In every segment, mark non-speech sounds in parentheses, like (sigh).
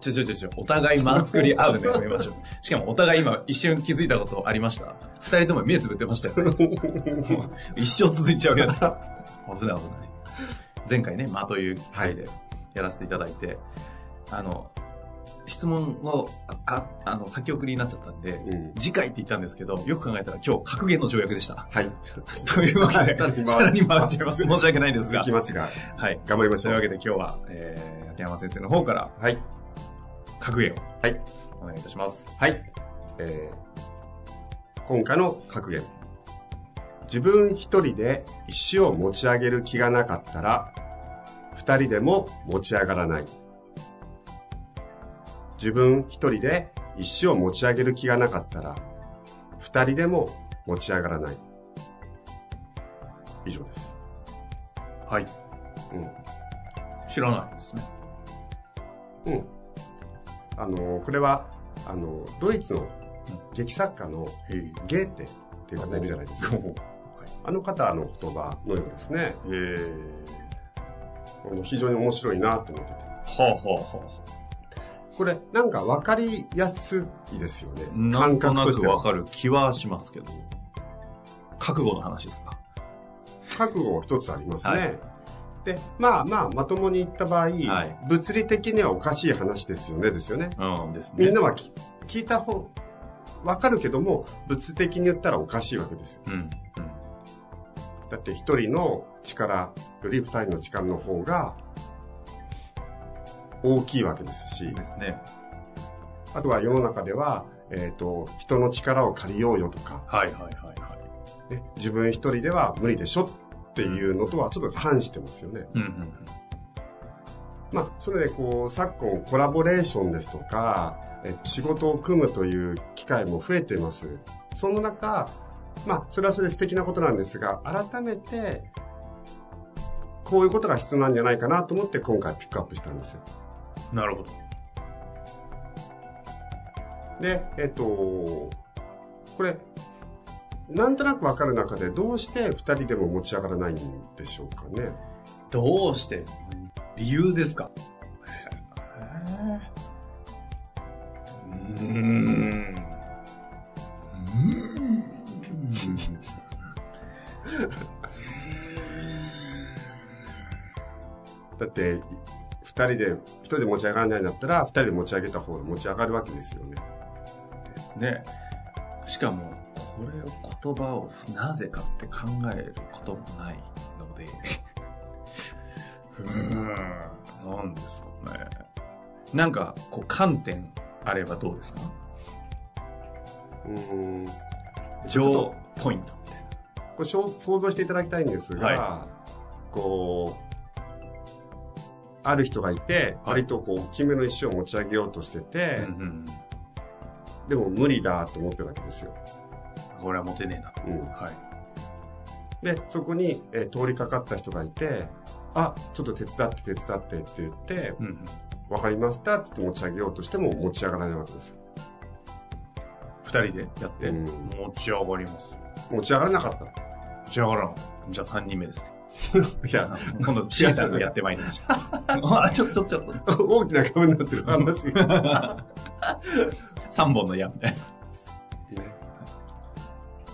ちょちょちょちょ、お互い間作り合うのやめましょう。(laughs) しかもお互い今一瞬気づいたことありました？二人とも目つぶってましたよね。(laughs) 一生続いちゃうやつ。危ない危ない。前回ね、間という機会でやらせていただいて、あの、質問を、あ、あの、先送りになっちゃったんで、うん次回って言ったんですけど、よく考えたら今日格言の条約でした。はい。(laughs) というわけで、さらにさらに回っちゃいます。申し訳ないですが続き。ますが、はい。頑張りましょう。というわけで今日は、えー、秋山先生の方からはい。格言をはい。お願いいたします。はい。えー、今回の格言。自分一人で石を持ち上げる気がなかったら、二人でも持ち上がらない。自分一人で石を持ち上げる気がなかったら、二人でも持ち上がらない。以上です。はい。うん。知らないですね。うん。あの、これは、あの、ドイツの劇作家の。ゲーテっていう方いるじゃないですか。あの方の言葉のようですね。非常に面白いなと思ってて。はあはあはこれ、なんか分かりやすいですよね感覚としては。くわかる気はしますけど。覚悟の話ですか？覚悟一つありますね。はいで、まあまあ、まともに言った場合、はい物理的にはおかしい話ですよね、ですよね。うんですね。みんなはき聞いた方、分かるけども、物理的に言ったらおかしいわけですよ。うん。うん。だって一人の力より二人の力の方が大きいわけですし、ですね。あとは世の中では、えっ、と、人の力を借りようよとか、はいはいはいはい。ね、自分一人では無理でしょっていうのとはちょっと反してますよね。うんうんまあ、それでこう、昨今コラボレーションですとか、え仕事を組むという機会も増えています。その中、まあ、それはそれで素敵なことなんですが、改めて、こういうことが必要なんじゃないかなと思って今回ピックアップしたんですよ。うん。なるほど。で、えっと、これ、なんとなくわかる中でどうして二人でも持ち上がらないんでしょうかね？どうして？理由ですか？うーん。だって、二人で、一人で持ち上がらないん。だったら、二人で持ち上げた方が持ち上がるわけですよね。ですね。しかも、これを言葉をなぜかって考えることもないので、うーん、なんですかね。なんか、こう、観点あればどうですか？うーん。上ポイントみたいこれ想像していただきたいんですが、はこう、ある人がいて、はい割とこう、大きめの石を持ち上げようとしてて、な。うんうん。でも無理だと思ってるわけですよ。これはモテねえなと。うん。はい。で、そこに、えー通りかかった人がいて、あ、ちょっと手伝って手伝ってって言って、うんうん。わかりましたって言って持ち上げようとしても持ち上がらないわけですよ。二人でやって、うん持ち上がります。持ち上がらなかった。持ち上がらなかった。じゃあ三人目ですね。(laughs) いや、今度 C さんがやってまいりました。あ、(laughs) ちょ、ちょ、ちょっと。大きな株になってる話が。(laughs) 三本の矢みたいな。ね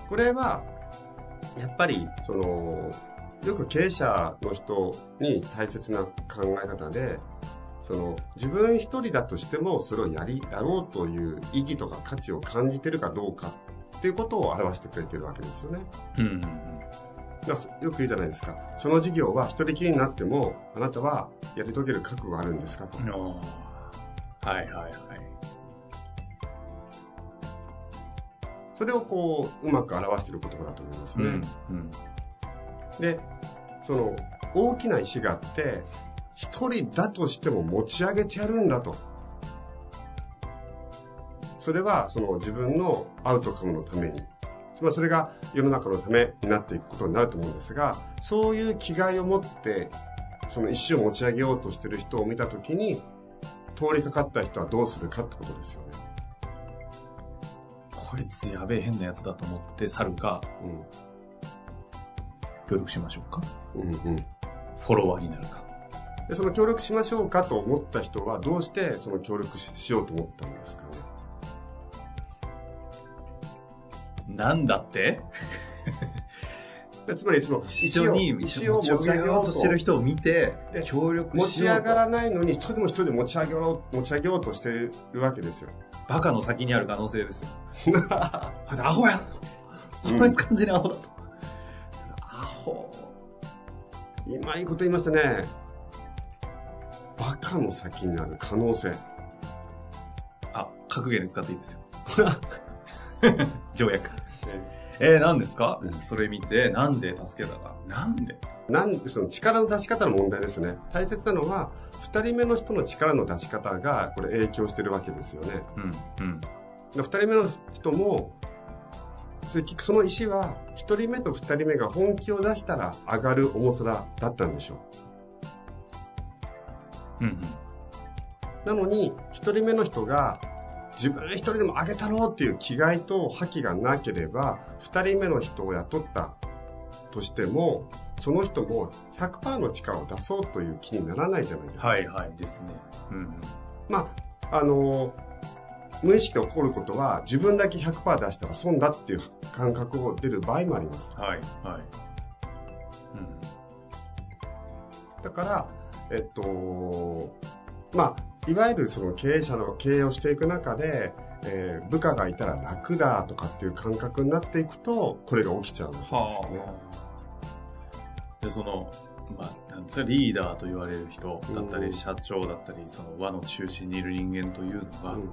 これは、やっぱり、その、よく経営者の人に大切な考え方で、その、自分一人だとしても、それをやり、やろうという意義とか価値を感じてるかどうかっていうことを表してくれてるわけですよね。うんうんよく言うじゃないですか。その事業は一人きりになっても、あなたはやり遂げる覚悟があるんですかと。はいはいはい。それをこう、うまく表している言葉だと思いますね。うんうん。で、その、大きな石があって、一人だとしても持ち上げてやるんだと。それは、その自分のアウトカムのために。まあそれが世の中のためになっていくことになると思うんですが、そういう気概を持って、その石を持ち上げようとしてる人を見たときに、通りかかった人はどうするかってことですよね。こいつやべえ変なやつだと思って去るか、協力しましょうか？うん。うんうん。フォロワーになるか。で、その協力しましょうかと思った人は、どうしてその協力ししようと思ったんですかね？なんだって？で (laughs) つまりその一緒に石を持ち上げようとしてる人を見てで、協力持ちしようと。上がらないのに一人でも一人で持ち上げよう持ち上げようとしてるわけですよ。バカの先にある可能性ですよ。(laughs) アホやうんこいつ完全にアホだと。アホ。今いいこと言いましたね。バカの先にある可能性。あ、格言に使っていいですよ。(laughs) 条約。えー、何ですか、うんそれ見て、なんで助けたか。なんで？なんでその力の出し方の問題ですね。大切なのは、二人目の人の力の出し方がこれ影響してるわけですよね。うん、うん。で二人目の人も、それ結局その石は、一人目と二人目が本気を出したら上がる重さだったんでしょう。うん、うん。なのに、一人目の人が、自分一人でも上げたろうっていう気概と覇気がなければ、二人目の人を雇ったとしても、その人も100%の力を出そうという気にならないじゃないですか。はい、はい、ですね。うん、うん。まあ、あの無意識で起こることは、自分だけ100%出したら損だっていう感覚を出る場合もあります。はい、はい。だから、えっと、まあ、いわゆるその経営者の経営をしていく中で、えー部下がいたら楽だとかっていう感覚になっていくと、これが起きちゃうんですよね。あ。で、その、まあ、なんですか、リーダーと言われる人だったり、うん社長だったり、その輪の中心にいる人間というのが、うん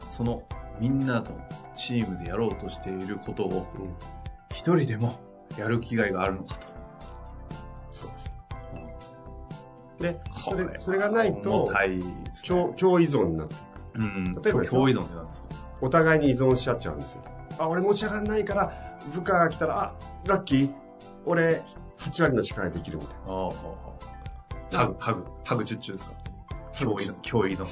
そのみんなとチームでやろうとしていることをうん一人でもやる気概があるのかと。で、そこれ、それがないと共、共依存になっていく。うん。例えば共依存って何ですか？お互いに依存し合っちゃうんですよ。あ、俺持ち上がんないから、部下が来たら、あ、ラッキー、俺、8割の力でできるみたいああ、ああ。ハグ、ハグ、ハグチュッチュですか？共依存、共依存。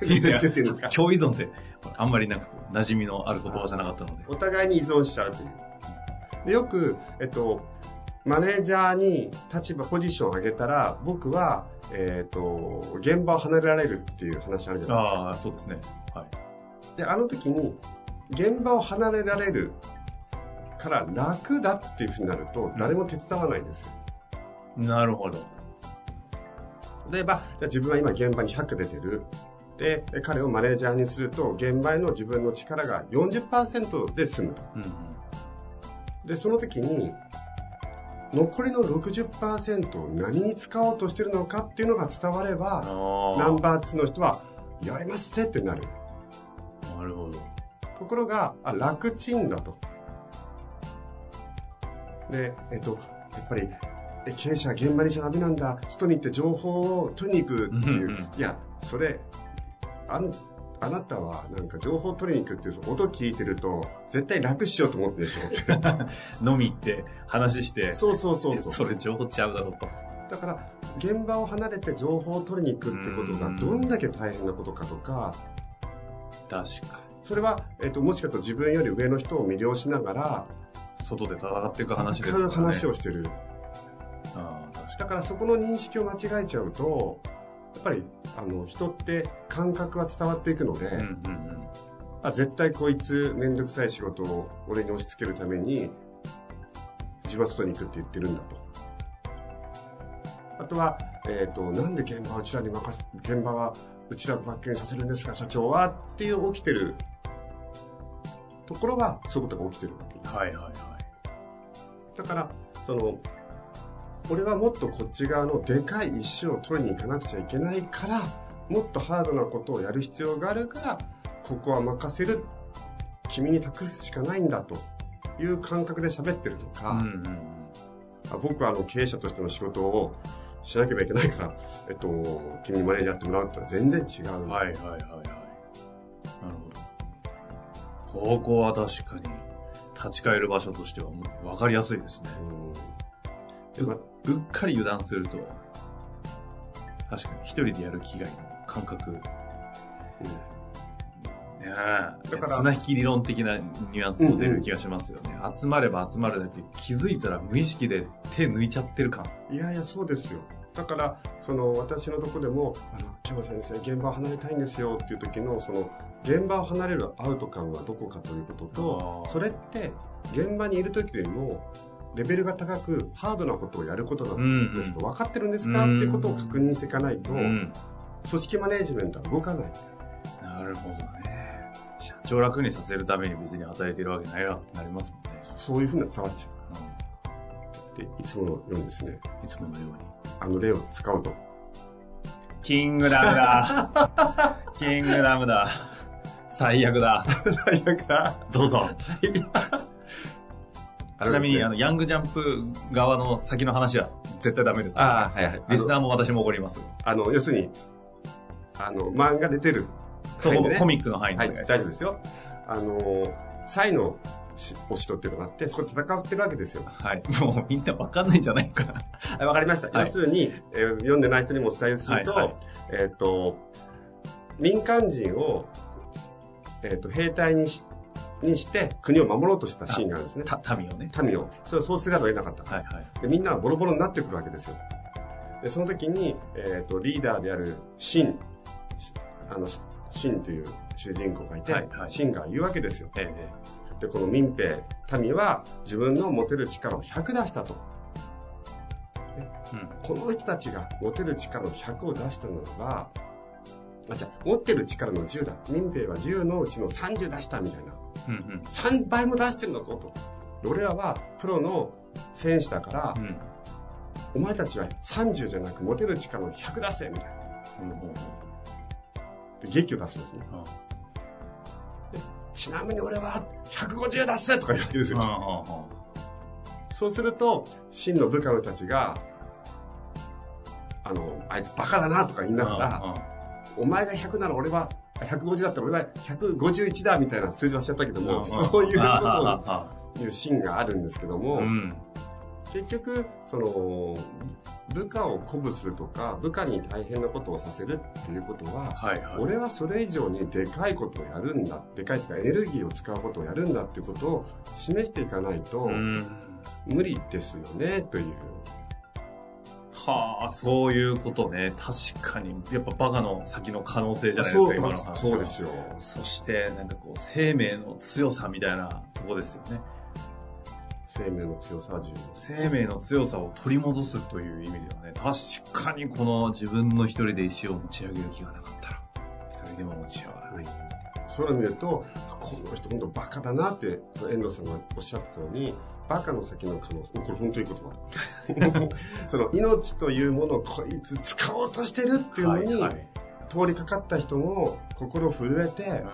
(laughs) 共依存って、あんまりなんか馴染みのある言葉じゃなかったので。お互いに依存しちゃうという。でよく、えっと、マネージャーに立場、ポジションを上げたら、僕は、えっと、現場を離れられるっていう話あるじゃないああ、そうですね。はい。ですか。で、あの時に、現場を離れられるから楽だっていうふうになると、誰も手伝わないんですよ。なるほど。例えば、じゃあ自分は今現場に100出てる。で、彼をマネージャーにすると、現場への自分の力が40%で済むと。うんうん。で、その時に、残りの60%を何に使おうとしてるのかっていうのが伝われば、あナンバー2の人は、やりますってってなる。あ、なるほど。ところが、あ、楽ちんだと。で、えっと、やっぱり、え経営者は現場にしちゃダメなんだ。外に行って情報を取りに行くっていう。いや、それ、あん、あなたはなんか情報を取りに行くっていう音聞いてると、絶対楽しようと思ってるでしょって。(laughs) 飲み行って、話して、そうそうそうそう。それ情報ちゃうだろうと。だから、現場を離れて情報を取りに行くってことがうんどんだけ大変なことかとか、確かそれは、えっと、もしかと自分より上の人を魅了しながら、に。外で戦っていく話ですからね。話をしてる。あかだからそこの認識を間違えちゃうと、やっぱり、あの、人って感覚は伝わっていくので、に。うんうんうん。あ絶対こいつめんどくさい仕事を俺に押し付けるために、自分は外に行くって言ってるんだと。あとは、えっ、と、なんで現場はうちらに任せ、現場はうちらバックにさせるんですか、社長はっていう起きてるところはそういうことが起きてるわけです。はいはいはい。だから、その、俺はもっとこっち側のでかい石を取りに行かなくちゃいけないから、もっとハードなことをやる必要があるから、ここは任せる。君に託すしかないんだという感覚で喋ってるとか、うんうんあ僕はあの経営者としての仕事をしなければいけないから、えっと、君にマネージャーやってもらうってのは全然違う。うん。はいはいはいはい。なるほど。ここは確かに、立ち返る場所としてはもう分かりやすいですね。うんまううっかり油断すると、確かに一人でやる気概の感覚。ねえ。だから綱引き理論的なニュアンスも出る気がしますよね。集まれば集まるだけ気づいたら無意識で手抜いちゃってる感。いやいや、そうですよ。だから、その、私のとこでも、あの、今日先生、現場を離れたいんですよっていう時の、その、現場を離れるアウト感はどこかということとそれって、現場にいる時よりも、レベルが高く、ハードなことをやることなんですと、分かってるんですか？っていうことを確認していかないと、うん。組織マネジメントは動かない。なるほどね。社長楽にさせるために別に働いてるわけないわってなりますもんね。そういうふうに伝わっちゃうう。で、いつものようにですね、んいつものように。あの例を使うと、キングダムだ。キングダムだ。最悪だ。(laughs) 最悪だ。どうぞ。ちなみに、あの、の、ヤングジャンプ側の先の話は絶対ダメです。ああ、はいはい。リスナーも私も怒ります。あの、要するに、あの、漫画出てる。ねコミックの範囲ではい。大丈夫ですよ。あの、サイのしお城っていうのがあって、そこで戦ってるわけですよ。はい。(laughs) もうみんなわかんないんじゃないかな。はいわかりました。はい要するに、えー読んでない人にもお伝えすると、はいはいえっ、と、民間人を、えっ、と、兵隊にしにして国を守ろうとしたシーンがあるんですね。た、民をね。民を。それをそうせざるを得なかった。はいはい。でみんなはボロボロになってくるわけですよ。で、その時に、えっ、と、リーダーであるシン、あの、シンという主人公がいて、はいはいシンが言うわけですよ。ええで、この民兵、民は自分の持てる力を100出したと。うん。この人たちが持てる力の100を出したならば、あ、じゃあ持ってる力の10だ。民兵は10のうちの30出したみたいな。うん3倍も出してるんだぞと。で俺らはプロの戦士だから、うん。うん。お前たちは30じゃなく持てる力の100出せみたいな。うんうんで、劇を出すんですね。ちなみに俺は150出せとか言うわけですよ。そうすると、真の部下の人たちが、あの、あいつバカだなとか言いながら、お前が100なら俺は、150だったら俺は151だみたいな数字はしちゃったけども、そういうことを言うシーンがあるんですけども、うん。結局、その、部下を鼓舞するとか、部下に大変なことをさせるっていうことは、はいはい。俺はそれ以上にでかいことをやるんだ。でかいというかエネルギーを使うことをやるんだっていうことを示していかないとうん。無理ですよね、という。はあ、そういうことね。確かに、やっぱバカの先の可能性じゃないですか、今の話はそうですよ。そして、なんかこう、生命の強さみたいなとこですよね。生命の強さは重要。生命の強さを取り戻すという意味ではね、確かにこの自分の一人で石を持ち上げる気がなかったら、一人でも持ち上がらない。それを見ると、この人本当バカだなって、遠藤さんがおっしゃったように、バカの先の可能性、これ本当に言葉。(laughs) その命というものをこいつ使おうとしてるっていうのに、はいはい通りかかった人も心震えて、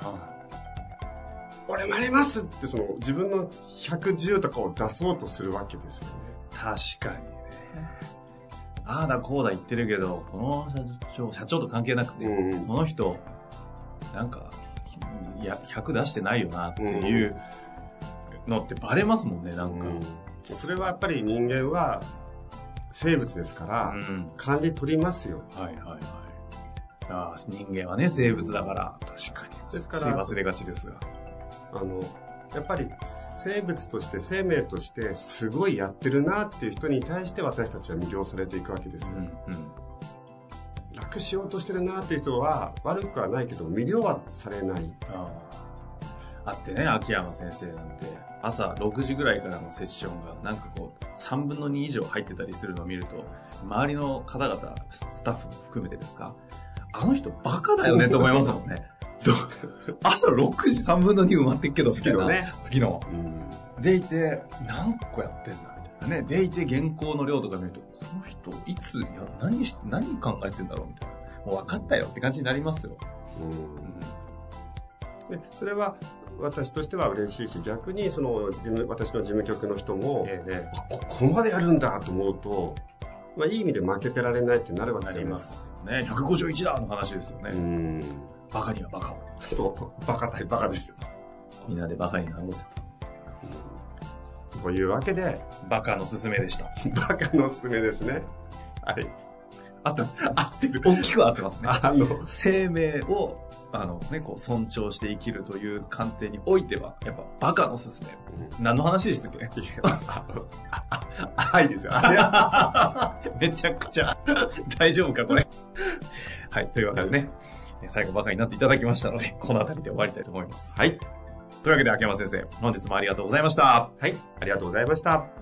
俺なれますってその自分の110とかを出そうとするわけですよね。確かにね。ああだこうだ言ってるけど、この社長、社長と関係なくて、うんうんこの人、なんか、いや、100出してないよなっていうのってバレますもんね、なんか。それはやっぱり人間は生物ですから、うん。感じ取りますよ。はいはいはい。ああ、人間はね、生物だから、確かに。ですから忘れがちですが。あの、やっぱり生物として生命としてすごいやってるなっていう人に対して私たちは魅了されていくわけですよ。うんうん。楽しようとしてるなっていう人は悪くはないけど魅了はされない。あああってね、秋山先生なんて、朝6時ぐらいからのセッションが、なんかこう、3分の2以上入ってたりするのを見ると、周りの方々、スタッフも含めてですか、あの人バカだよねと思いますもんね。朝6時3分の2埋まってっけど、月のね。月の。うんでいて、何個やってんだみたいなね。でいて原稿の量とか見ると、この人、いつや、何し、何考えてんだろうみたいな。もう分かったよって感じになりますよ。でそれは私としては嬉しいし逆にその事務私の事務局の人も、ええあここまでやるんだと思うと、まあ、いい意味で負けてられないってなるわけなじゃないでりますすよね。151だの話ですよね。うんバカにはバカを。そうバカ対バカですよ、みんなでバカになろうぜと。というわけでバカのすすめでした。(laughs) バカのおすすめですねはい合ってます合ってる。大きく合ってますね。あの生命を、あのね、こう尊重して生きるという観点においては、やっぱバカのすすめ。何の話でしたっけ？いやあああはいですよあ (laughs) めちゃくちゃ大丈夫かこれ。はい、というわけでね、最後バカになっていただきましたので、この辺りで終わりたいと思います。れはいというわけで秋山先生、本日もありがとうございました。はいありがとうございました